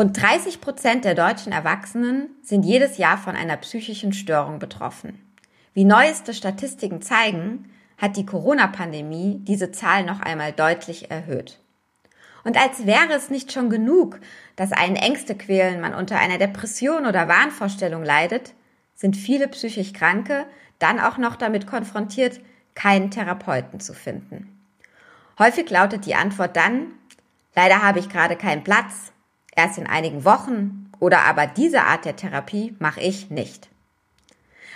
Rund 30 Prozent der deutschen Erwachsenen sind jedes Jahr von einer psychischen Störung betroffen. Wie neueste Statistiken zeigen, hat die Corona-Pandemie diese Zahl noch einmal deutlich erhöht. Und als wäre es nicht schon genug, dass einen Ängste quälen, man unter einer Depression oder Wahnvorstellung leidet, sind viele psychisch Kranke dann auch noch damit konfrontiert, keinen Therapeuten zu finden. Häufig lautet die Antwort dann, leider habe ich gerade keinen Platz, erst in einigen Wochen oder aber diese Art der Therapie mache ich nicht.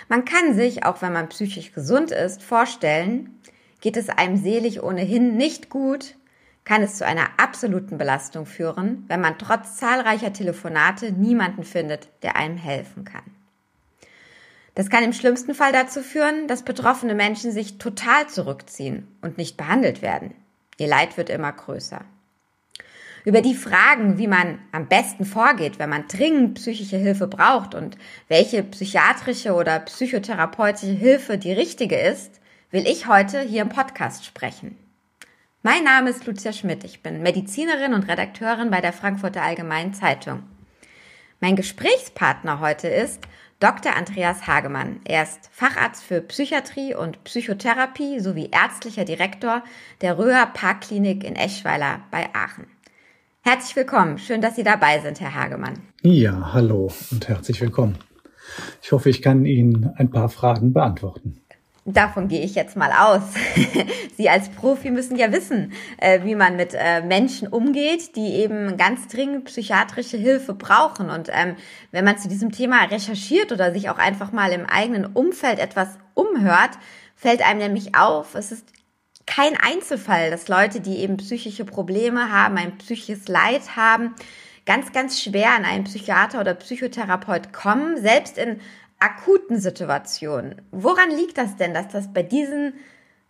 Man kann sich, auch wenn man psychisch gesund ist, vorstellen, geht es einem selig ohnehin nicht gut, kann es zu einer absoluten Belastung führen, wenn man trotz zahlreicher Telefonate niemanden findet, der einem helfen kann. Das kann im schlimmsten Fall dazu führen, dass betroffene Menschen sich total zurückziehen und nicht behandelt werden. Ihr Leid wird immer größer. Über die Fragen, wie man am besten vorgeht, wenn man dringend psychische Hilfe braucht und welche psychiatrische oder psychotherapeutische Hilfe die richtige ist, will ich heute hier im Podcast sprechen. Mein Name ist Lucia Schmidt. Ich bin Medizinerin und Redakteurin bei der Frankfurter Allgemeinen Zeitung. Mein Gesprächspartner heute ist Dr. Andreas Hagemann. Er ist Facharzt für Psychiatrie und Psychotherapie sowie ärztlicher Direktor der Röhr Parkklinik in Eschweiler bei Aachen. Herzlich willkommen. Schön, dass Sie dabei sind, Herr Hagemann. Ja, hallo und herzlich willkommen. Ich hoffe, ich kann Ihnen ein paar Fragen beantworten. Davon gehe ich jetzt mal aus. Sie als Profi müssen ja wissen, äh, wie man mit äh, Menschen umgeht, die eben ganz dringend psychiatrische Hilfe brauchen. Und ähm, wenn man zu diesem Thema recherchiert oder sich auch einfach mal im eigenen Umfeld etwas umhört, fällt einem nämlich auf, es ist kein Einzelfall, dass Leute, die eben psychische Probleme haben, ein psychisches Leid haben, ganz, ganz schwer an einen Psychiater oder Psychotherapeut kommen, selbst in akuten Situationen. Woran liegt das denn, dass das bei diesen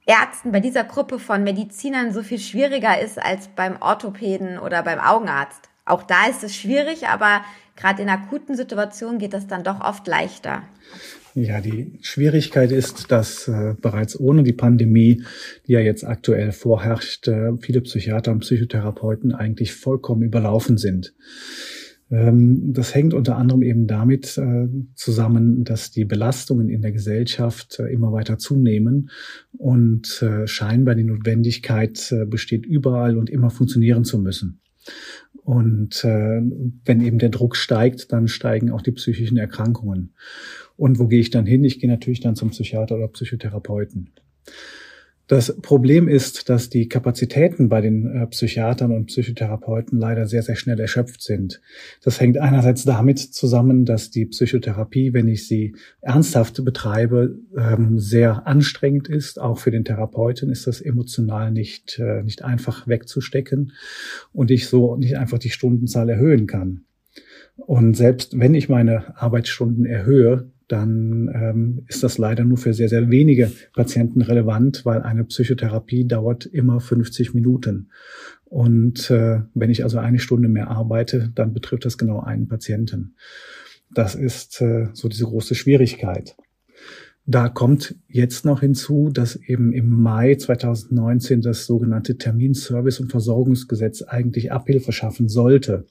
Ärzten, bei dieser Gruppe von Medizinern so viel schwieriger ist als beim Orthopäden oder beim Augenarzt? Auch da ist es schwierig, aber gerade in akuten Situationen geht das dann doch oft leichter. Ja, die Schwierigkeit ist, dass äh, bereits ohne die Pandemie, die ja jetzt aktuell vorherrscht, äh, viele Psychiater und Psychotherapeuten eigentlich vollkommen überlaufen sind. Ähm, das hängt unter anderem eben damit äh, zusammen, dass die Belastungen in der Gesellschaft äh, immer weiter zunehmen und äh, scheinbar die Notwendigkeit besteht, überall und immer funktionieren zu müssen. Und wenn eben der Druck steigt, dann steigen auch die psychischen Erkrankungen. Und wo gehe ich dann hin? Ich gehe natürlich dann zum Psychiater oder Psychotherapeuten. Das Problem ist, dass die Kapazitäten bei den äh, Psychiatern und Psychotherapeuten leider sehr, sehr schnell erschöpft sind. Das hängt einerseits damit zusammen, dass die Psychotherapie, wenn ich sie ernsthaft betreibe, ähm, sehr anstrengend ist. Auch für den Therapeuten ist das emotional nicht, äh, nicht einfach wegzustecken und ich so nicht einfach die Stundenzahl erhöhen kann. Und selbst wenn ich meine Arbeitsstunden erhöhe, dann ähm, ist das leider nur für sehr, sehr wenige Patienten relevant, weil eine Psychotherapie dauert immer 50 Minuten. Und äh, wenn ich also eine Stunde mehr arbeite, dann betrifft das genau einen Patienten. Das ist äh, so diese große Schwierigkeit. Da kommt jetzt noch hinzu, dass eben im Mai 2019 das sogenannte Terminservice- und Versorgungsgesetz eigentlich Abhilfe schaffen sollte.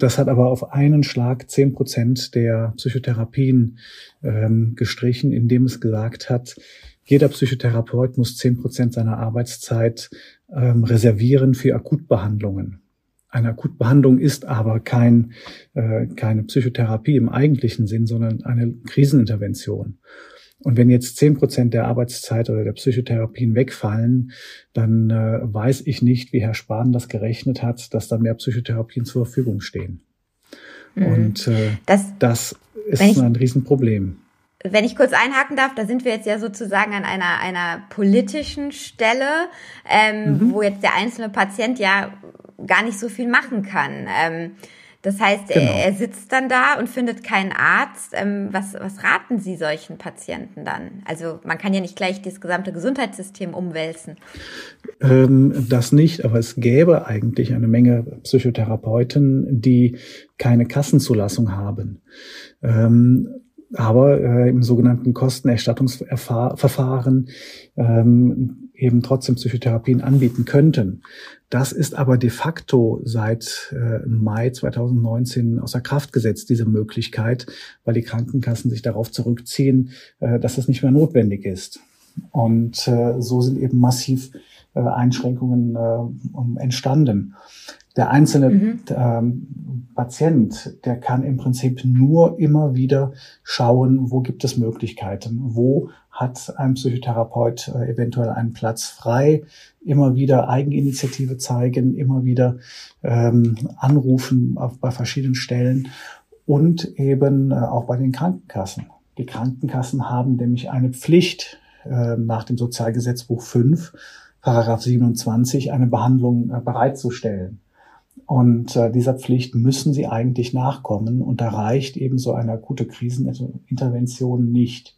Das hat aber auf einen Schlag zehn Prozent der Psychotherapien ähm, gestrichen, indem es gesagt hat, jeder Psychotherapeut muss zehn Prozent seiner Arbeitszeit ähm, reservieren für Akutbehandlungen. Eine Akutbehandlung ist aber kein, äh, keine Psychotherapie im eigentlichen Sinn, sondern eine Krisenintervention. Und wenn jetzt zehn Prozent der Arbeitszeit oder der Psychotherapien wegfallen, dann äh, weiß ich nicht, wie Herr Spahn das gerechnet hat, dass da mehr Psychotherapien zur Verfügung stehen. Mhm. Und äh, das, das ist ich, ein Riesenproblem. Wenn ich kurz einhaken darf, da sind wir jetzt ja sozusagen an einer, einer politischen Stelle, ähm, mhm. wo jetzt der einzelne Patient ja gar nicht so viel machen kann. Ähm, das heißt, genau. er, sitzt dann da und findet keinen Arzt. Ähm, was, was raten Sie solchen Patienten dann? Also man kann ja nicht gleich das gesamte Gesundheitssystem umwälzen. Ähm, das nicht, aber es gäbe eigentlich eine Menge Psychotherapeuten, die keine Kassenzulassung haben. Ähm, aber äh, im sogenannten Kostenerstattungsverfahren ähm, eben trotzdem Psychotherapien anbieten könnten. Das ist aber de facto seit äh, Mai 2019 außer Kraft gesetzt, diese Möglichkeit, weil die Krankenkassen sich darauf zurückziehen, äh, dass es nicht mehr notwendig ist. Und äh, so sind eben massiv äh, Einschränkungen äh, entstanden. Der einzelne mhm. ähm, Patient, der kann im Prinzip nur immer wieder schauen, wo gibt es Möglichkeiten, wo hat ein Psychotherapeut äh, eventuell einen Platz frei, immer wieder Eigeninitiative zeigen, immer wieder ähm, anrufen auf, bei verschiedenen Stellen und eben äh, auch bei den Krankenkassen. Die Krankenkassen haben nämlich eine Pflicht äh, nach dem Sozialgesetzbuch 5, Paragraph 27, eine Behandlung äh, bereitzustellen. Und äh, dieser Pflicht müssen sie eigentlich nachkommen. Und da reicht eben so eine akute Krisenintervention nicht.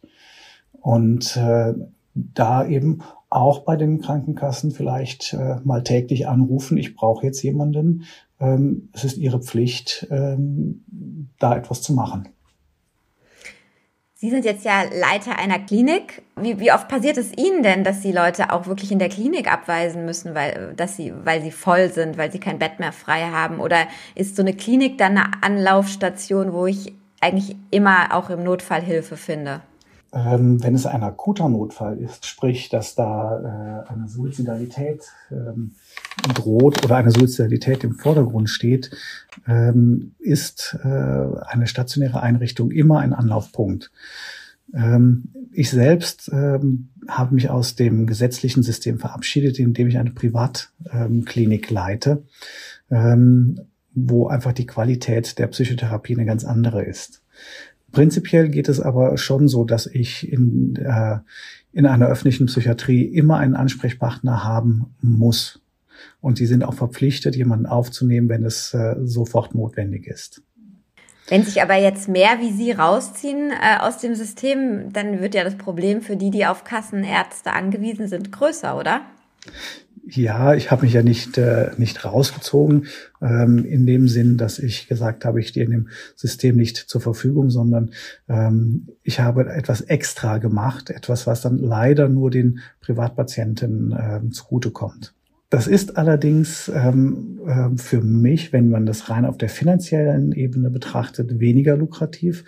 Und äh, da eben auch bei den Krankenkassen vielleicht äh, mal täglich anrufen, ich brauche jetzt jemanden. Ähm, es ist ihre Pflicht, ähm, da etwas zu machen. Sie sind jetzt ja Leiter einer Klinik. Wie, wie oft passiert es Ihnen denn, dass Sie Leute auch wirklich in der Klinik abweisen müssen, weil, dass sie, weil sie voll sind, weil sie kein Bett mehr frei haben? Oder ist so eine Klinik dann eine Anlaufstation, wo ich eigentlich immer auch im Notfall Hilfe finde? Ähm, wenn es ein akuter Notfall ist, sprich, dass da äh, eine Suizidalität ähm, droht oder eine Suizidalität im Vordergrund steht, ähm, ist äh, eine stationäre Einrichtung immer ein Anlaufpunkt. Ähm, ich selbst ähm, habe mich aus dem gesetzlichen System verabschiedet, indem ich eine Privatklinik leite, ähm, wo einfach die Qualität der Psychotherapie eine ganz andere ist. Prinzipiell geht es aber schon so, dass ich in, äh, in einer öffentlichen Psychiatrie immer einen Ansprechpartner haben muss. Und sie sind auch verpflichtet, jemanden aufzunehmen, wenn es äh, sofort notwendig ist. Wenn sich aber jetzt mehr wie Sie rausziehen äh, aus dem System, dann wird ja das Problem für die, die auf Kassenärzte angewiesen sind, größer, oder? Ja, ich habe mich ja nicht, äh, nicht rausgezogen, ähm, in dem Sinn, dass ich gesagt habe, ich stehe in dem System nicht zur Verfügung, sondern ähm, ich habe etwas extra gemacht, etwas, was dann leider nur den Privatpatienten ähm, zugutekommt. Das ist allerdings ähm, äh, für mich, wenn man das rein auf der finanziellen Ebene betrachtet, weniger lukrativ,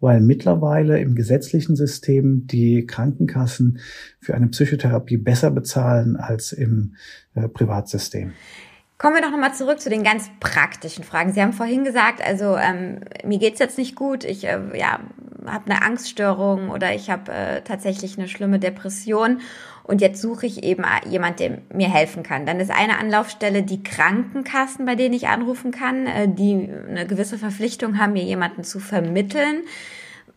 weil mittlerweile im gesetzlichen System die Krankenkassen für eine Psychotherapie besser bezahlen als im äh, Privatsystem. Kommen wir doch nochmal zurück zu den ganz praktischen Fragen. Sie haben vorhin gesagt, also ähm, mir geht's jetzt nicht gut, ich äh, ja, habe eine Angststörung oder ich habe äh, tatsächlich eine schlimme Depression und jetzt suche ich eben jemand, der mir helfen kann. Dann ist eine Anlaufstelle die Krankenkassen, bei denen ich anrufen kann, äh, die eine gewisse Verpflichtung haben, mir jemanden zu vermitteln.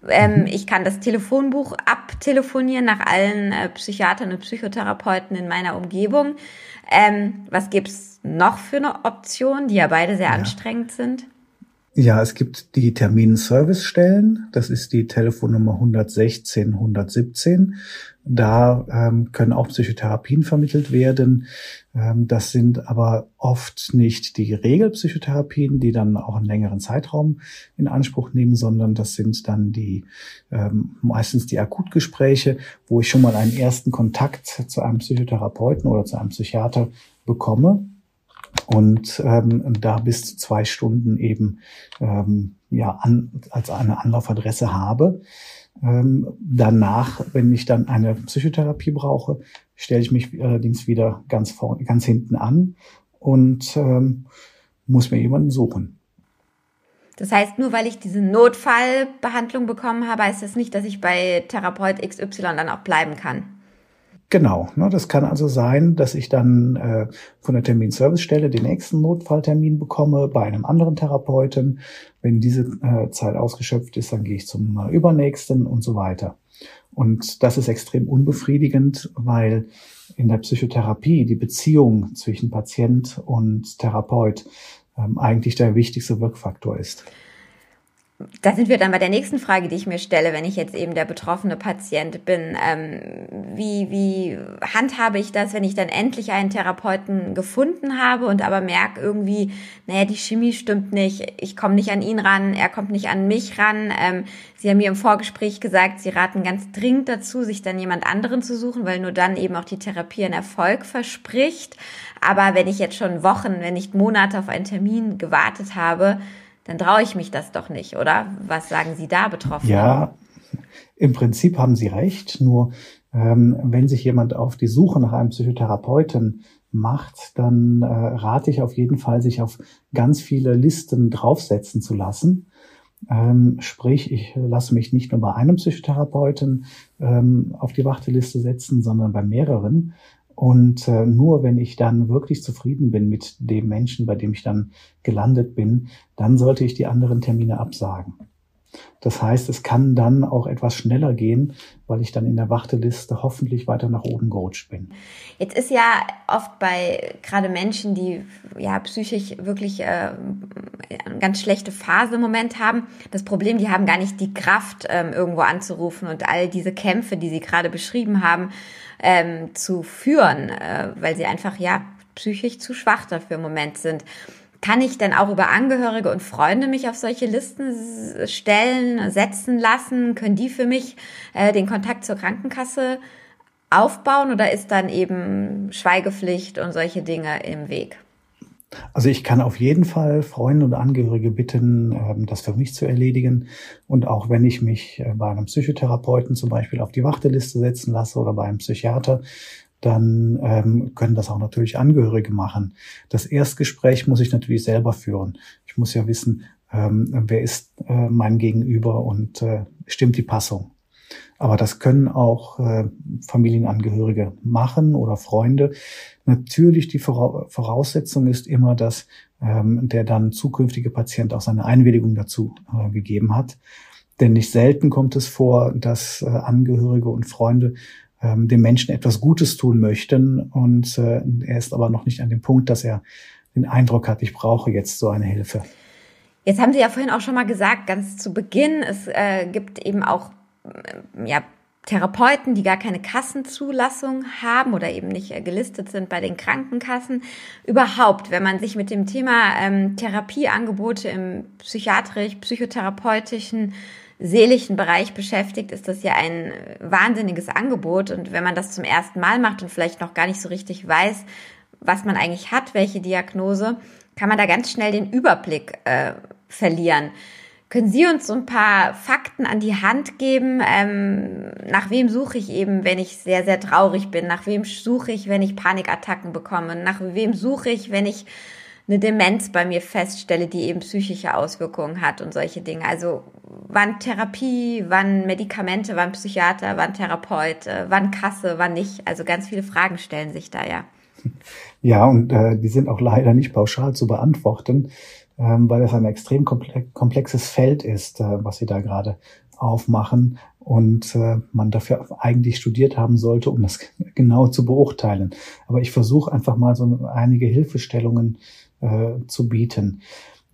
Ähm, mhm. ich kann das Telefonbuch abtelefonieren nach allen äh, Psychiatern und Psychotherapeuten in meiner Umgebung. Ähm, was gibt's noch für eine Option, die ja beide sehr ja. anstrengend sind? Ja, es gibt die Terminservicestellen. Das ist die Telefonnummer 116 117. Da ähm, können auch Psychotherapien vermittelt werden. Ähm, das sind aber oft nicht die Regelpsychotherapien, die dann auch einen längeren Zeitraum in Anspruch nehmen, sondern das sind dann die ähm, meistens die Akutgespräche, wo ich schon mal einen ersten Kontakt zu einem Psychotherapeuten oder zu einem Psychiater bekomme und ähm, da bis zu zwei Stunden eben ähm, ja an, als eine Anlaufadresse habe. Ähm, danach, wenn ich dann eine Psychotherapie brauche, stelle ich mich allerdings wieder ganz vorne, ganz hinten an und ähm, muss mir jemanden suchen. Das heißt, nur weil ich diese Notfallbehandlung bekommen habe, heißt das nicht, dass ich bei Therapeut XY dann auch bleiben kann. Genau, ne, das kann also sein, dass ich dann äh, von der Terminservicestelle den nächsten Notfalltermin bekomme bei einem anderen Therapeuten. Wenn diese äh, Zeit ausgeschöpft ist, dann gehe ich zum äh, übernächsten und so weiter. Und das ist extrem unbefriedigend, weil in der Psychotherapie die Beziehung zwischen Patient und Therapeut ähm, eigentlich der wichtigste Wirkfaktor ist. Da sind wir dann bei der nächsten Frage, die ich mir stelle, wenn ich jetzt eben der betroffene Patient bin. Ähm, wie, wie handhabe ich das, wenn ich dann endlich einen Therapeuten gefunden habe und aber merke irgendwie, naja, die Chemie stimmt nicht, ich komme nicht an ihn ran, er kommt nicht an mich ran. Ähm, Sie haben mir im Vorgespräch gesagt, Sie raten ganz dringend dazu, sich dann jemand anderen zu suchen, weil nur dann eben auch die Therapie einen Erfolg verspricht. Aber wenn ich jetzt schon Wochen, wenn nicht Monate auf einen Termin gewartet habe, dann traue ich mich das doch nicht, oder? Was sagen Sie da betroffen? Ja, im Prinzip haben Sie recht. Nur ähm, wenn sich jemand auf die Suche nach einem Psychotherapeuten macht, dann äh, rate ich auf jeden Fall, sich auf ganz viele Listen draufsetzen zu lassen. Ähm, sprich, ich lasse mich nicht nur bei einem Psychotherapeuten ähm, auf die Warteliste setzen, sondern bei mehreren. Und äh, nur wenn ich dann wirklich zufrieden bin mit dem Menschen, bei dem ich dann gelandet bin, dann sollte ich die anderen Termine absagen. Das heißt, es kann dann auch etwas schneller gehen, weil ich dann in der Warteliste hoffentlich weiter nach oben gerutscht bin. Jetzt ist ja oft bei gerade Menschen, die ja psychisch wirklich äh, eine ganz schlechte Phase im Moment haben, das Problem, die haben gar nicht die Kraft, ähm, irgendwo anzurufen und all diese Kämpfe, die Sie gerade beschrieben haben, ähm, zu führen, äh, weil sie einfach ja psychisch zu schwach dafür im Moment sind. Kann ich denn auch über Angehörige und Freunde mich auf solche Listen stellen, setzen lassen? Können die für mich äh, den Kontakt zur Krankenkasse aufbauen oder ist dann eben Schweigepflicht und solche Dinge im Weg? Also ich kann auf jeden Fall Freunde und Angehörige bitten, ähm, das für mich zu erledigen. Und auch wenn ich mich äh, bei einem Psychotherapeuten zum Beispiel auf die Warteliste setzen lasse oder bei einem Psychiater, dann ähm, können das auch natürlich Angehörige machen. Das Erstgespräch muss ich natürlich selber führen. Ich muss ja wissen, ähm, wer ist äh, mein Gegenüber und äh, stimmt die Passung. Aber das können auch äh, Familienangehörige machen oder Freunde. Natürlich die Voraussetzung ist immer, dass ähm, der dann zukünftige Patient auch seine Einwilligung dazu äh, gegeben hat. Denn nicht selten kommt es vor, dass äh, Angehörige und Freunde ähm, dem Menschen etwas Gutes tun möchten und äh, er ist aber noch nicht an dem Punkt, dass er den Eindruck hat, ich brauche jetzt so eine Hilfe. Jetzt haben Sie ja vorhin auch schon mal gesagt, ganz zu Beginn, es äh, gibt eben auch äh, ja, Therapeuten, die gar keine Kassenzulassung haben oder eben nicht äh, gelistet sind bei den Krankenkassen. Überhaupt, wenn man sich mit dem Thema ähm, Therapieangebote im psychiatrisch, psychotherapeutischen seelischen Bereich beschäftigt, ist das ja ein wahnsinniges Angebot. Und wenn man das zum ersten Mal macht und vielleicht noch gar nicht so richtig weiß, was man eigentlich hat, welche Diagnose, kann man da ganz schnell den Überblick äh, verlieren. Können Sie uns so ein paar Fakten an die Hand geben? Ähm, nach wem suche ich eben, wenn ich sehr, sehr traurig bin? Nach wem suche ich, wenn ich Panikattacken bekomme? Nach wem suche ich, wenn ich eine Demenz bei mir feststelle, die eben psychische Auswirkungen hat und solche Dinge. Also wann Therapie, wann Medikamente, wann Psychiater, wann Therapeut, äh, wann Kasse, wann nicht. Also ganz viele Fragen stellen sich da ja. Ja, und äh, die sind auch leider nicht pauschal zu beantworten, ähm, weil es ein extrem komplexes Feld ist, äh, was Sie da gerade aufmachen und äh, man dafür eigentlich studiert haben sollte, um das genau zu beurteilen. Aber ich versuche einfach mal so einige Hilfestellungen äh, zu bieten.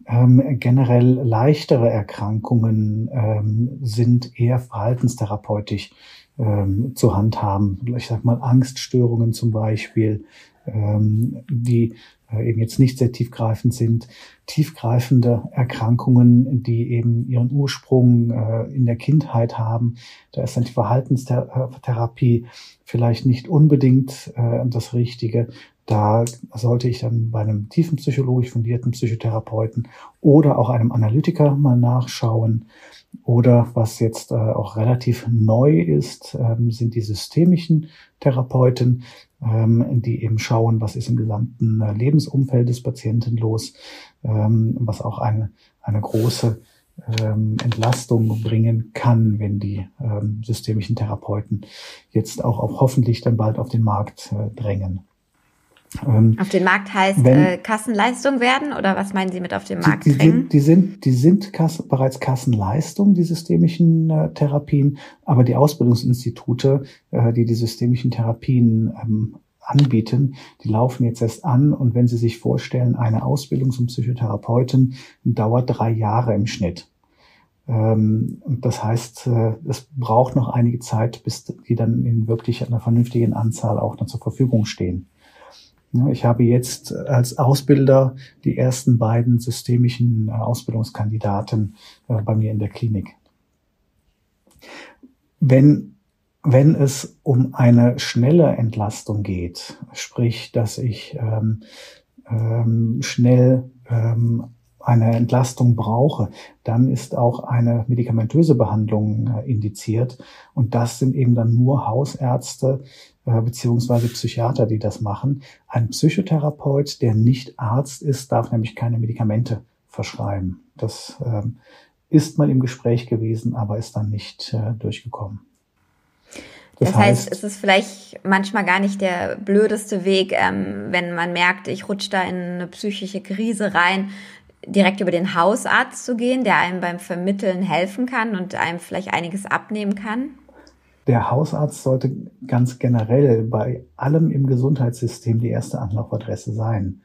Ähm, generell leichtere Erkrankungen ähm, sind eher verhaltenstherapeutisch ähm, zu handhaben. Ich sag mal Angststörungen zum Beispiel, ähm, die äh, eben jetzt nicht sehr tiefgreifend sind. Tiefgreifende Erkrankungen, die eben ihren Ursprung äh, in der Kindheit haben. Da ist dann die Verhaltenstherapie vielleicht nicht unbedingt äh, das Richtige. Da sollte ich dann bei einem tiefen psychologisch fundierten Psychotherapeuten oder auch einem Analytiker mal nachschauen. Oder was jetzt äh, auch relativ neu ist, ähm, sind die systemischen Therapeuten, ähm, die eben schauen, was ist im gesamten äh, Lebensumfeld des Patienten los, ähm, was auch eine, eine große ähm, Entlastung bringen kann, wenn die ähm, systemischen Therapeuten jetzt auch, auch hoffentlich dann bald auf den Markt äh, drängen. Ähm, auf den Markt heißt wenn, äh, Kassenleistung werden oder was meinen Sie mit auf den Markt die, die Sind, die sind, die sind Kassen, bereits Kassenleistung, die systemischen äh, Therapien, aber die Ausbildungsinstitute, äh, die die systemischen Therapien ähm, anbieten, die laufen jetzt erst an und wenn Sie sich vorstellen, eine Ausbildung zum Psychotherapeuten dauert drei Jahre im Schnitt. Ähm, das heißt, äh, es braucht noch einige Zeit, bis die dann in wirklich einer vernünftigen Anzahl auch dann zur Verfügung stehen. Ich habe jetzt als Ausbilder die ersten beiden systemischen äh, Ausbildungskandidaten äh, bei mir in der Klinik. Wenn, wenn es um eine schnelle Entlastung geht, sprich, dass ich ähm, ähm, schnell ähm, eine Entlastung brauche, dann ist auch eine medikamentöse Behandlung äh, indiziert. Und das sind eben dann nur Hausärzte beziehungsweise Psychiater, die das machen. Ein Psychotherapeut, der nicht Arzt ist, darf nämlich keine Medikamente verschreiben. Das ähm, ist mal im Gespräch gewesen, aber ist dann nicht äh, durchgekommen. Das, das heißt, heißt, es ist vielleicht manchmal gar nicht der blödeste Weg, ähm, wenn man merkt, ich rutsche da in eine psychische Krise rein, direkt über den Hausarzt zu gehen, der einem beim Vermitteln helfen kann und einem vielleicht einiges abnehmen kann? Der Hausarzt sollte ganz generell bei allem im Gesundheitssystem die erste Anlaufadresse sein.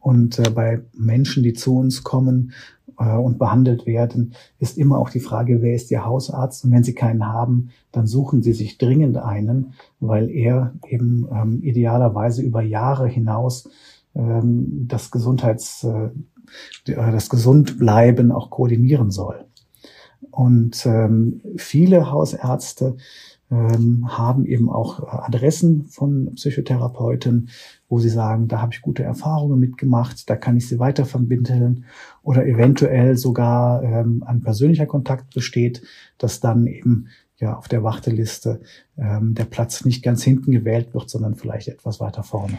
Und äh, bei Menschen, die zu uns kommen äh, und behandelt werden, ist immer auch die Frage, wer ist Ihr Hausarzt? Und wenn Sie keinen haben, dann suchen Sie sich dringend einen, weil er eben ähm, idealerweise über Jahre hinaus ähm, das Gesundheits äh, das Gesundbleiben auch koordinieren soll. Und ähm, viele Hausärzte haben eben auch Adressen von Psychotherapeuten, wo sie sagen, da habe ich gute Erfahrungen mitgemacht, da kann ich sie weiter verbinden oder eventuell sogar ähm, ein persönlicher Kontakt besteht, dass dann eben ja auf der Warteliste ähm, der Platz nicht ganz hinten gewählt wird, sondern vielleicht etwas weiter vorne.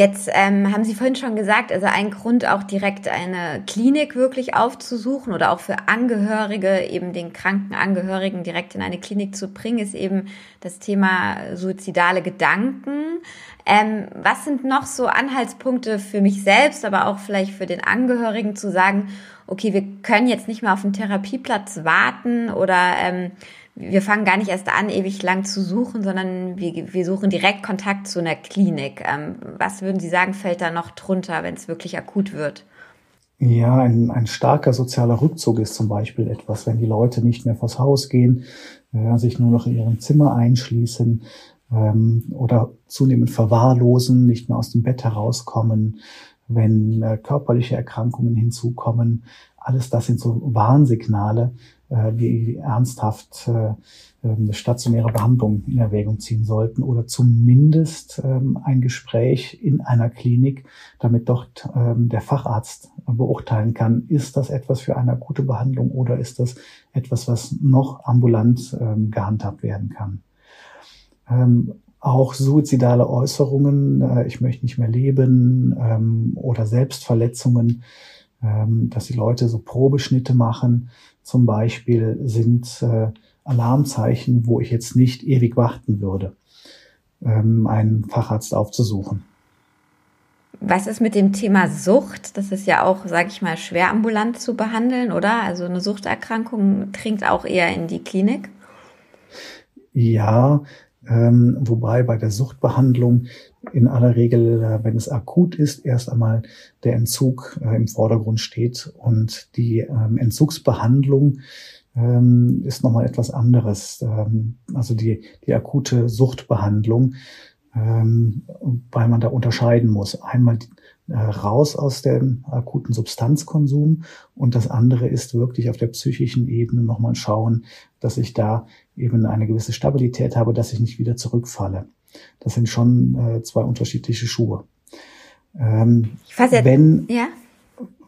Jetzt ähm, haben Sie vorhin schon gesagt, also ein Grund auch direkt eine Klinik wirklich aufzusuchen oder auch für Angehörige, eben den kranken Angehörigen direkt in eine Klinik zu bringen, ist eben das Thema suizidale Gedanken. Ähm, was sind noch so Anhaltspunkte für mich selbst, aber auch vielleicht für den Angehörigen zu sagen, okay, wir können jetzt nicht mehr auf den Therapieplatz warten oder ähm, wir fangen gar nicht erst an, ewig lang zu suchen, sondern wir, wir suchen direkt Kontakt zu einer Klinik. Ähm, was würden Sie sagen, fällt da noch drunter, wenn es wirklich akut wird? Ja, ein, ein starker sozialer Rückzug ist zum Beispiel etwas, wenn die Leute nicht mehr vors Haus gehen, äh, sich nur noch in ihrem Zimmer einschließen ähm, oder zunehmend verwahrlosen, nicht mehr aus dem Bett herauskommen, wenn äh, körperliche Erkrankungen hinzukommen. Alles das sind so Warnsignale, die ernsthaft äh, ähm, eine stationäre Behandlung in Erwägung ziehen sollten oder zumindest ähm, ein Gespräch in einer Klinik, damit dort ähm, der Facharzt beurteilen kann, ist das etwas für eine akute Behandlung oder ist das etwas, was noch ambulant gehandhabt werden kann. Auch suizidale Äußerungen, äh, ich möchte nicht mehr leben oder Selbstverletzungen, dass die Leute so Probeschnitte machen, zum Beispiel sind äh, Alarmzeichen, wo ich jetzt nicht ewig warten würde, ähm, einen Facharzt aufzusuchen. Was ist mit dem Thema Sucht? Das ist ja auch, sage ich mal, schwer ambulant zu behandeln, oder? Also eine Suchterkrankung dringt auch eher in die Klinik. Ja, ähm, wobei bei der Suchtbehandlung in aller Regel, äh, wenn es akut ist, erst einmal der Entzug äh, im Vordergrund steht und die ähm, Entzugsbehandlung ähm, ist nochmal etwas anderes. Ähm, also die, die akute Suchtbehandlung, ähm, weil man da unterscheiden muss. Einmal äh, raus aus dem akuten Substanzkonsum und das andere ist wirklich auf der psychischen Ebene nochmal schauen, dass ich da eben eine gewisse Stabilität habe, dass ich nicht wieder zurückfalle. Das sind schon äh, zwei unterschiedliche Schuhe. Ähm, jetzt, wenn, ja?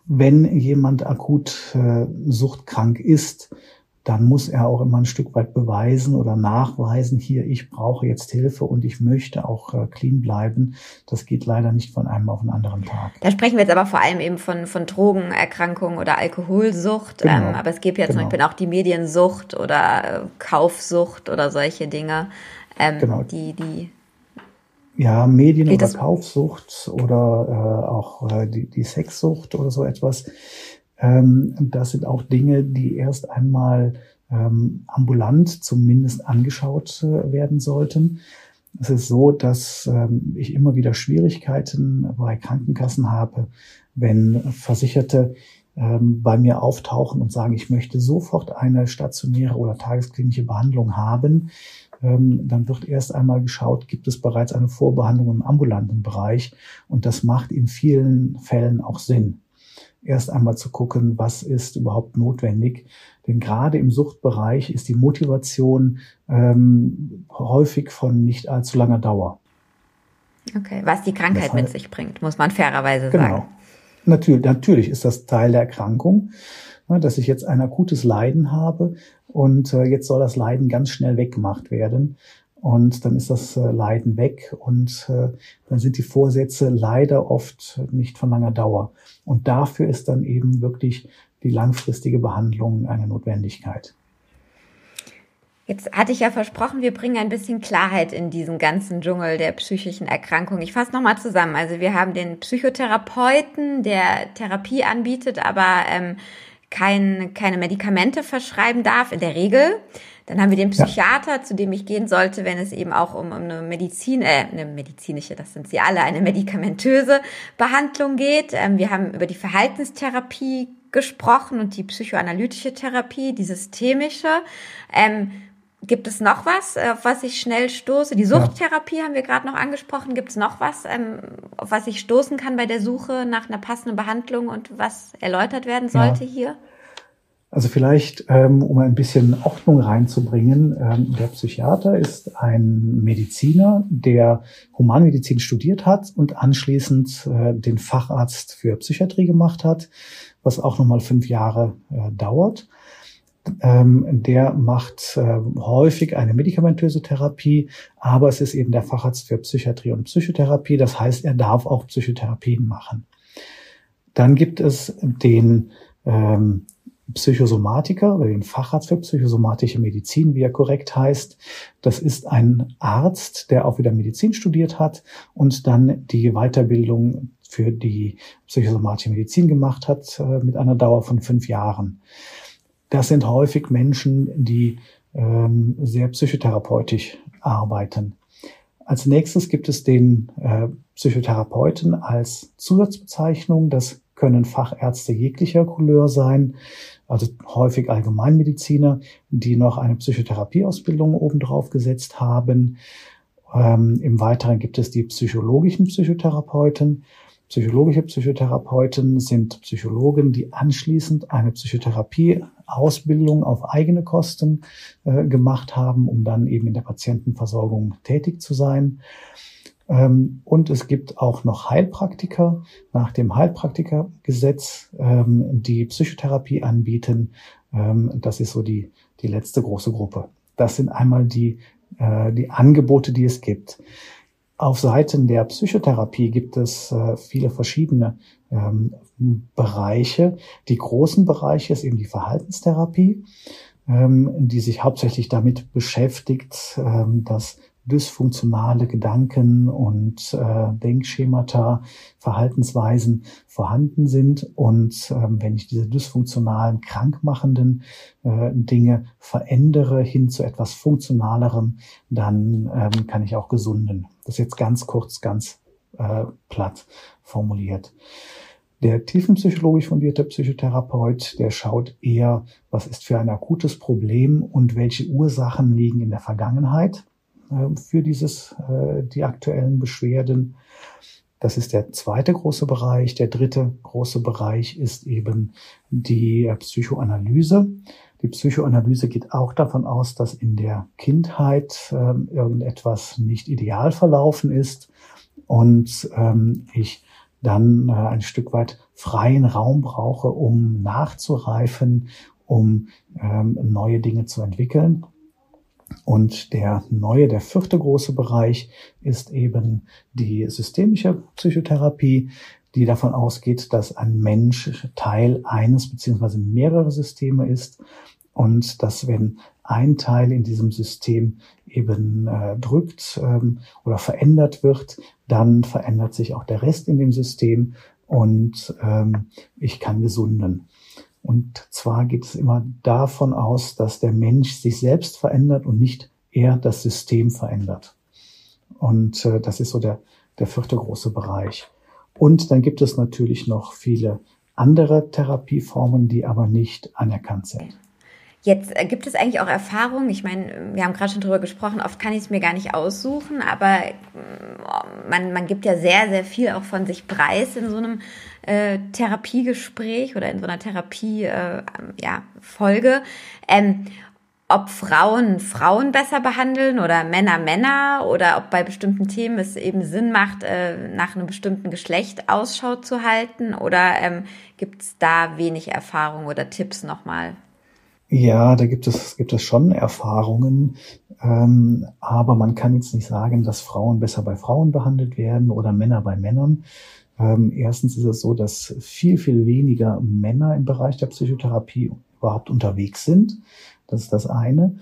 wenn jemand akut äh, suchtkrank ist, dann muss er auch immer ein Stück weit beweisen oder nachweisen, hier, ich brauche jetzt Hilfe und ich möchte auch äh, clean bleiben. Das geht leider nicht von einem auf den anderen Tag. Da sprechen wir jetzt aber vor allem eben von, von Drogenerkrankungen oder Alkoholsucht. Genau. Ähm, aber es gibt ja zum genau. Beispiel auch die Mediensucht oder äh, Kaufsucht oder solche Dinge, ähm, genau. die, die ja, Medien- oder Kaufsucht oder äh, auch äh, die, die Sexsucht oder so etwas. Ähm, das sind auch Dinge, die erst einmal ähm, ambulant zumindest angeschaut äh, werden sollten. Es ist so, dass ähm, ich immer wieder Schwierigkeiten bei Krankenkassen habe, wenn Versicherte ähm, bei mir auftauchen und sagen, ich möchte sofort eine stationäre oder tagesklinische Behandlung haben, ähm, dann wird erst einmal geschaut, gibt es bereits eine Vorbehandlung im ambulanten Bereich und das macht in vielen Fällen auch Sinn. Erst einmal zu gucken, was ist überhaupt notwendig. Denn gerade im Suchtbereich ist die Motivation ähm, häufig von nicht allzu langer Dauer. Okay, was die Krankheit das heißt, mit sich bringt, muss man fairerweise genau. sagen. Natürlich, natürlich ist das Teil der Erkrankung, ne, dass ich jetzt ein akutes Leiden habe und äh, jetzt soll das Leiden ganz schnell weggemacht werden. Und dann ist das äh, Leiden weg und äh, dann sind die Vorsätze leider oft nicht von langer Dauer. Und dafür ist dann eben wirklich die langfristige Behandlung eine Notwendigkeit. Jetzt hatte ich ja versprochen, wir bringen ein bisschen Klarheit in diesen ganzen Dschungel der psychischen Erkrankungen. Ich fasse nochmal zusammen. Also wir haben den Psychotherapeuten, der Therapie anbietet, aber ähm, kein, keine Medikamente verschreiben darf, in der Regel. Dann haben wir den Psychiater, ja. zu dem ich gehen sollte, wenn es eben auch um, um eine Medizin, äh, eine medizinische, das sind sie alle, eine medikamentöse Behandlung geht. Ähm, wir haben über die Verhaltenstherapie gesprochen und die psychoanalytische Therapie, die systemische. Ähm, Gibt es noch was, äh, auf was ich schnell stoße? Die Suchttherapie ja. haben wir gerade noch angesprochen. Gibt es noch was, ähm, auf was ich stoßen kann bei der Suche nach einer passenden Behandlung und was erläutert werden sollte ja. hier? Also vielleicht, ähm, um ein bisschen Ordnung reinzubringen, ähm, der Psychiater ist ein Mediziner, der Humanmedizin studiert hat und anschließend äh, den Facharzt für Psychiatrie gemacht hat, was auch nochmal fünf Jahre äh, dauert ähm, der macht äh, häufig eine medikamentöse Therapie, aber es ist eben der Facharzt für Psychiatrie und Psychotherapie. Das heißt, er darf auch Psychotherapien machen. Dann gibt es den ähm, Psychosomatiker oder den Facharzt für psychosomatische Medizin, wie er korrekt heißt. Das ist ein Arzt, der auch wieder Medizin studiert hat und dann die Weiterbildung für die psychosomatische Medizin gemacht hat äh, mit einer Dauer von fünf Jahren. Das sind häufig Menschen, die ähm, sehr psychotherapeutisch arbeiten. Als nächstes gibt es den äh, Psychotherapeuten als Zusatzbezeichnung. Das können Fachärzte jeglicher Couleur sein, also häufig Allgemeinmediziner, die noch eine Psychotherapieausbildung obendrauf gesetzt haben. Ähm, Im Weiteren gibt es die psychologischen Psychotherapeuten. Psychologische Psychotherapeuten sind Psychologen, die anschließend eine Psychotherapieausbildung auf eigene Kosten äh, gemacht haben, um dann eben in der Patientenversorgung tätig zu sein. Ähm, und es gibt auch noch Heilpraktiker nach dem Heilpraktikergesetz, ähm, die Psychotherapie anbieten. Ähm, das ist so die, die letzte große Gruppe. Das sind einmal die, äh, die Angebote, die es gibt. Auf Seiten der Psychotherapie gibt es äh, viele verschiedene ähm, Bereiche. Die großen Bereiche ist eben die Verhaltenstherapie, ähm, die sich hauptsächlich damit beschäftigt, ähm, dass dysfunktionale Gedanken und äh, Denkschemata, Verhaltensweisen vorhanden sind. Und ähm, wenn ich diese dysfunktionalen, krankmachenden äh, Dinge verändere hin zu etwas Funktionalerem, dann ähm, kann ich auch gesunden. Das jetzt ganz kurz, ganz äh, platt formuliert. Der tiefenpsychologisch fundierte Psychotherapeut, der schaut eher, was ist für ein akutes Problem und welche Ursachen liegen in der Vergangenheit äh, für dieses, äh, die aktuellen Beschwerden. Das ist der zweite große Bereich. Der dritte große Bereich ist eben die äh, Psychoanalyse. Die Psychoanalyse geht auch davon aus, dass in der Kindheit ähm, irgendetwas nicht ideal verlaufen ist und ähm, ich dann äh, ein Stück weit freien Raum brauche, um nachzureifen, um ähm, neue Dinge zu entwickeln. Und der neue, der vierte große Bereich ist eben die systemische Psychotherapie, die davon ausgeht, dass ein Mensch Teil eines beziehungsweise mehrere Systeme ist und dass wenn ein Teil in diesem System eben äh, drückt ähm, oder verändert wird, dann verändert sich auch der Rest in dem System und ähm, ich kann gesunden. Und zwar geht es immer davon aus, dass der Mensch sich selbst verändert und nicht er das System verändert. Und äh, das ist so der, der vierte große Bereich. Und dann gibt es natürlich noch viele andere Therapieformen, die aber nicht anerkannt sind. Jetzt äh, gibt es eigentlich auch Erfahrungen, ich meine, wir haben gerade schon drüber gesprochen, oft kann ich es mir gar nicht aussuchen, aber mm, man, man gibt ja sehr, sehr viel auch von sich preis in so einem äh, Therapiegespräch oder in so einer Therapie-Folge. Äh, ja, ähm, ob Frauen Frauen besser behandeln oder Männer Männer oder ob bei bestimmten Themen es eben Sinn macht, äh, nach einem bestimmten Geschlecht Ausschau zu halten oder ähm, gibt es da wenig Erfahrung oder Tipps nochmal? Ja, da gibt es, gibt es schon Erfahrungen, ähm, aber man kann jetzt nicht sagen, dass Frauen besser bei Frauen behandelt werden oder Männer bei Männern. Ähm, erstens ist es so, dass viel, viel weniger Männer im Bereich der Psychotherapie überhaupt unterwegs sind. Das ist das eine.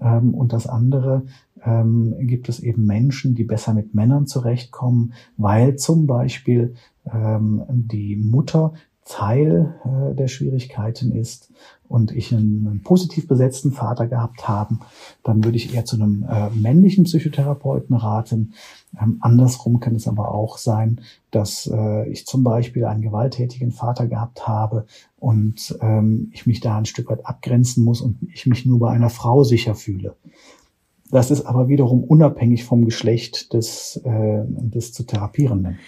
Ähm, und das andere ähm, gibt es eben Menschen, die besser mit Männern zurechtkommen, weil zum Beispiel ähm, die Mutter Teil äh, der Schwierigkeiten ist und ich einen, einen, positiv besetzten Vater gehabt haben, dann würde ich eher zu einem äh, männlichen Psychotherapeuten raten. Ähm, andersrum kann es aber auch sein, dass äh, ich zum Beispiel einen gewalttätigen Vater gehabt habe und ähm, ich mich da ein Stück weit abgrenzen muss und ich mich nur bei einer Frau sicher fühle. Das ist aber wiederum unabhängig vom Geschlecht des, äh, des zu Therapierenden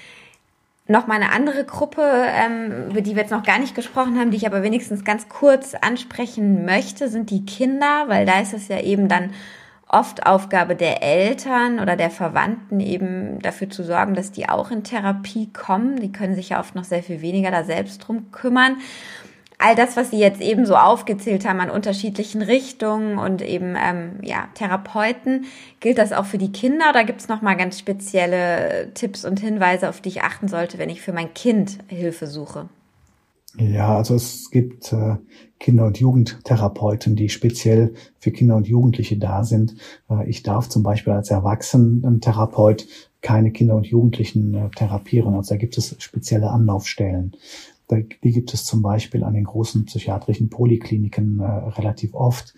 noch mal eine andere Gruppe, ähm, über die wir jetzt noch gar nicht gesprochen haben, die ich aber wenigstens ganz kurz ansprechen möchte, sind die Kinder, weil da ist es ja eben dann oft Aufgabe der Eltern oder der Verwandten eben dafür zu sorgen, dass die auch in Therapie kommen. Die können sich ja oft noch sehr viel weniger da selbst drum kümmern all das, was Sie jetzt eben so aufgezählt haben an unterschiedlichen Richtungen und eben ähm, ja Therapeuten, gilt das auch für die Kinder oder gibt es noch mal ganz spezielle Tipps und Hinweise, auf die ich achten sollte, wenn ich für mein Kind Hilfe suche? Ja, also es gibt äh, Kinder- und Jugendtherapeuten, die speziell für Kinder und Jugendliche da sind. Äh, ich darf zum Beispiel als Erwachsenentherapeut keine Kinder und Jugendlichen äh, therapieren. Also da gibt es spezielle Anlaufstellen. Die gibt es zum Beispiel an den großen psychiatrischen Polikliniken äh, relativ oft.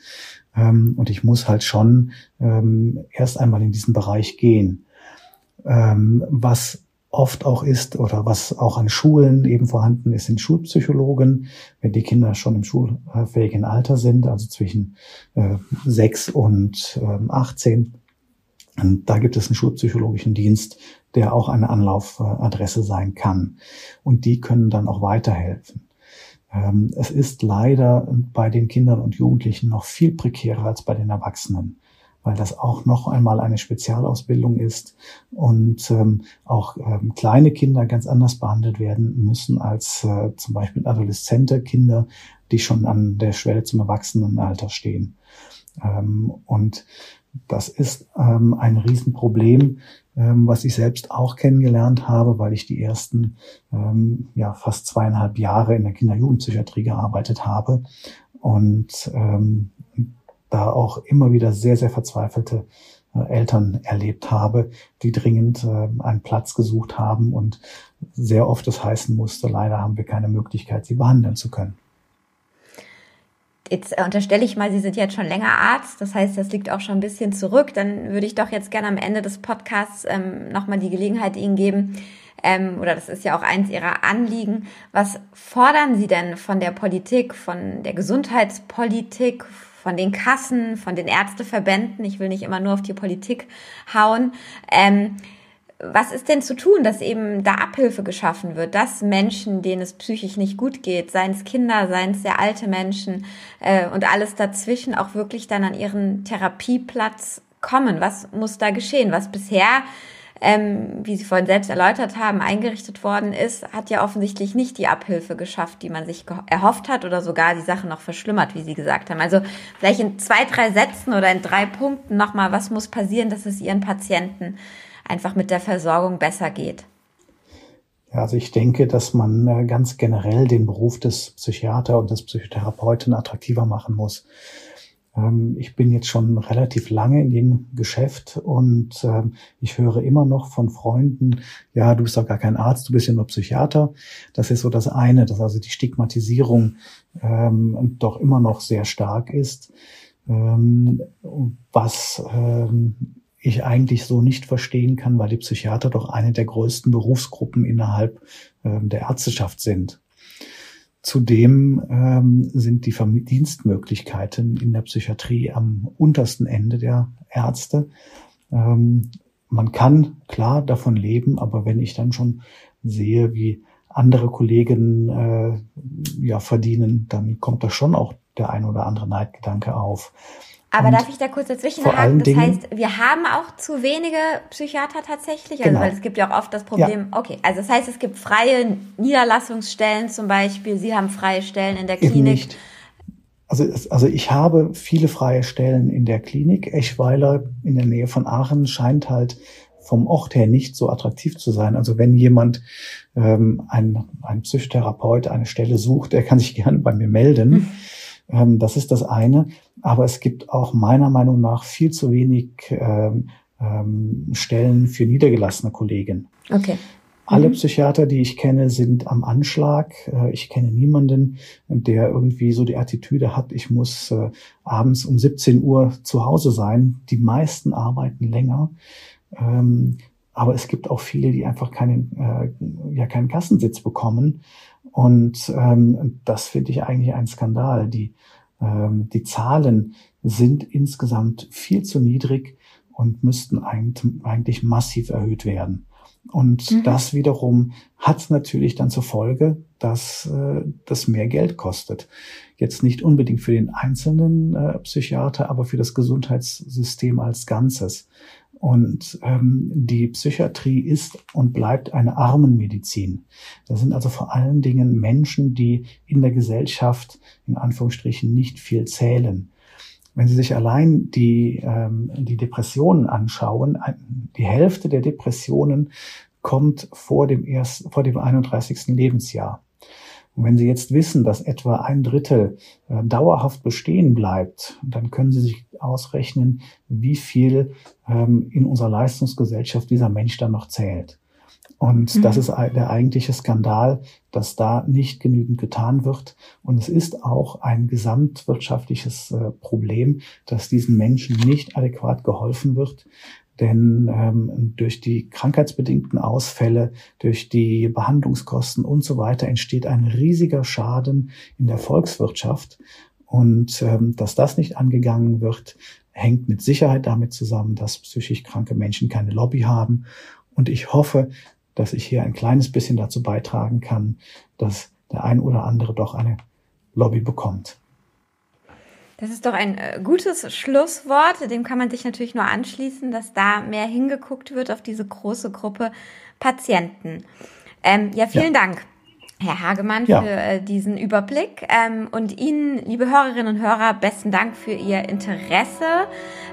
Ähm, und ich muss halt schon ähm, erst einmal in diesen Bereich gehen. Ähm, was oft auch ist oder was auch an Schulen eben vorhanden ist, sind Schulpsychologen, wenn die Kinder schon im schulfähigen Alter sind, also zwischen äh, 6 und äh, 18. Und da gibt es einen schulpsychologischen Dienst, der auch eine Anlaufadresse sein kann. Und die können dann auch weiterhelfen. Ähm, es ist leider bei den Kindern und Jugendlichen noch viel prekärer als bei den Erwachsenen, weil das auch noch einmal eine Spezialausbildung ist und ähm, auch ähm, kleine Kinder ganz anders behandelt werden müssen als äh, zum Beispiel adoleszente Kinder, die schon an der Schwelle zum Erwachsenenalter stehen. und das ist ein Riesenproblem, ähm, was ich selbst auch kennengelernt habe, weil ich die ersten ähm, ja fast zweieinhalb Jahre in der Kinder-Jugendpsychiatrie gearbeitet habe und ähm, da auch immer wieder sehr, sehr verzweifelte äh, Eltern erlebt habe, die dringend äh, einen Platz gesucht haben und sehr oft es heißen musste, leider haben wir keine Möglichkeit, sie behandeln zu können. Jetzt äh, unterstelle ich mal, Sie sind jetzt schon länger Arzt, das heißt, das liegt auch schon ein bisschen zurück. Dann würde ich doch jetzt gerne am Ende des Podcasts ähm, nochmal die Gelegenheit Ihnen geben, ähm, oder das ist ja auch eins Ihrer Anliegen. Was fordern Sie denn von der Politik, von der Gesundheitspolitik, von den Kassen, von den Ärzteverbänden? Ich will nicht immer nur auf die Politik hauen. Ähm, was ist denn zu tun, dass eben da Abhilfe geschaffen wird, dass Menschen, denen es psychisch nicht gut geht, seien es Kinder, seien es sehr alte Menschen äh, und alles dazwischen auch wirklich dann an ihren Therapieplatz kommen? Was muss da geschehen? Was bisher, ähm, wie Sie vorhin selbst erläutert haben, eingerichtet worden ist, hat ja offensichtlich nicht die Abhilfe geschafft, die man sich erhofft hat oder sogar die Sache noch verschlimmert, wie Sie gesagt haben. Also vielleicht in zwei, drei Sätzen oder in drei Punkten nochmal, was muss passieren, dass es Ihren Patienten einfach mit der Versorgung besser geht? Ja, also ich denke, dass man äh, ganz generell den Beruf des Psychiater und des Psychotherapeuten attraktiver machen muss. Ähm, ich bin jetzt schon relativ lange in dem Geschäft und ähm, ich höre immer noch von Freunden, ja, du bist doch gar kein Arzt, du bist ja nur Psychiater. Das ist so das eine, dass also die Stigmatisierung ähm, doch immer noch sehr stark ist. was ich eigentlich so nicht verstehen kann, weil die Psychiater doch eine der größten Berufsgruppen innerhalb ähm, der Ärzteschaft sind. Zudem ähm, sind die Verdienstmöglichkeiten in der Psychiatrie am untersten Ende der Ärzte. Ähm, man kann klar davon leben, aber wenn ich dann schon sehe, wie andere Kollegen äh, ja verdienen, dann kommt da schon auch der ein oder andere Neidgedanke auf. Aber und darf ich da kurz dazwischen haken? Das heißt, wir haben auch zu wenige Psychiater tatsächlich, also genau. weil es gibt ja auch oft das Problem, ja. okay, also das heißt, es gibt freie Niederlassungsstellen zum Beispiel, Sie haben freie Stellen in der Klinik. Also, also ich habe viele freie Stellen in der Klinik. Eschweiler in der Nähe von Aachen scheint halt vom Ort her nicht so attraktiv zu sein. Also wenn jemand ähm, ein, ein Psychotherapeut eine Stelle sucht, der kann sich gerne bei mir melden. Ähm, das ist das eine. Aber es gibt auch meiner Meinung nach viel zu wenig ähm, ähm, Stellen für niedergelassene Kollegen. Okay. Alle mhm. Psychiater, die ich kenne, sind am Anschlag. Äh, ich kenne niemanden, der irgendwie so die Attitüde hat, ich muss äh, abends um 17 Uhr zu Hause sein. Die meisten arbeiten länger. Ähm, aber es gibt auch viele, die einfach keinen, äh, ja, keinen Kassensitz bekommen. Und ähm, das finde ich eigentlich ein Skandal. Die, ähm, die Zahlen sind insgesamt viel zu niedrig und müssten eigentlich massiv erhöht werden. Und mhm. das wiederum hat natürlich dann zur Folge, dass äh, das mehr Geld kostet. Jetzt nicht unbedingt für den einzelnen äh, Psychiater, aber für das Gesundheitssystem als Ganzes. Und ähm, die Psychiatrie ist und bleibt eine Armenmedizin. Das sind also vor allen Dingen Menschen, die in der Gesellschaft in Anführungsstrichen nicht viel zählen. Wenn Sie sich allein die, ähm, die Depressionen anschauen, die Hälfte der Depressionen kommt vor dem, erst, vor dem 31. Lebensjahr. Und wenn Sie jetzt wissen, dass etwa ein Drittel äh, dauerhaft bestehen bleibt, dann können Sie sich ausrechnen, wie viel ähm, in unserer Leistungsgesellschaft dieser Mensch dann noch zählt. Und mhm. das ist der eigentliche Skandal, dass da nicht genügend getan wird. Und es ist auch ein gesamtwirtschaftliches äh, Problem, dass diesen Menschen nicht adäquat geholfen wird, denn ähm, durch die krankheitsbedingten Ausfälle, durch die Behandlungskosten und so weiter entsteht ein riesiger Schaden in der Volkswirtschaft. Und ähm, dass das nicht angegangen wird, hängt mit Sicherheit damit zusammen, dass psychisch kranke Menschen keine Lobby haben. Und ich hoffe, dass ich hier ein kleines bisschen dazu beitragen kann, dass der ein oder andere doch eine Lobby bekommt. Das ist doch ein äh, gutes Schlusswort. Dem kann man sich natürlich nur anschließen, dass da mehr hingeguckt wird auf diese große Gruppe Patienten. Ähm, ja, vielen ja. Dank. Herr Hagemann, ja. für äh, diesen Überblick. Ähm, und Ihnen, liebe Hörerinnen und Hörer, besten Dank für Ihr Interesse.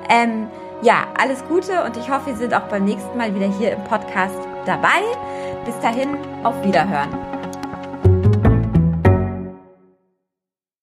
Ähm, ja, alles Gute und ich hoffe, Sie sind auch beim nächsten Mal wieder hier im Podcast dabei. Bis dahin, auf Wiederhören.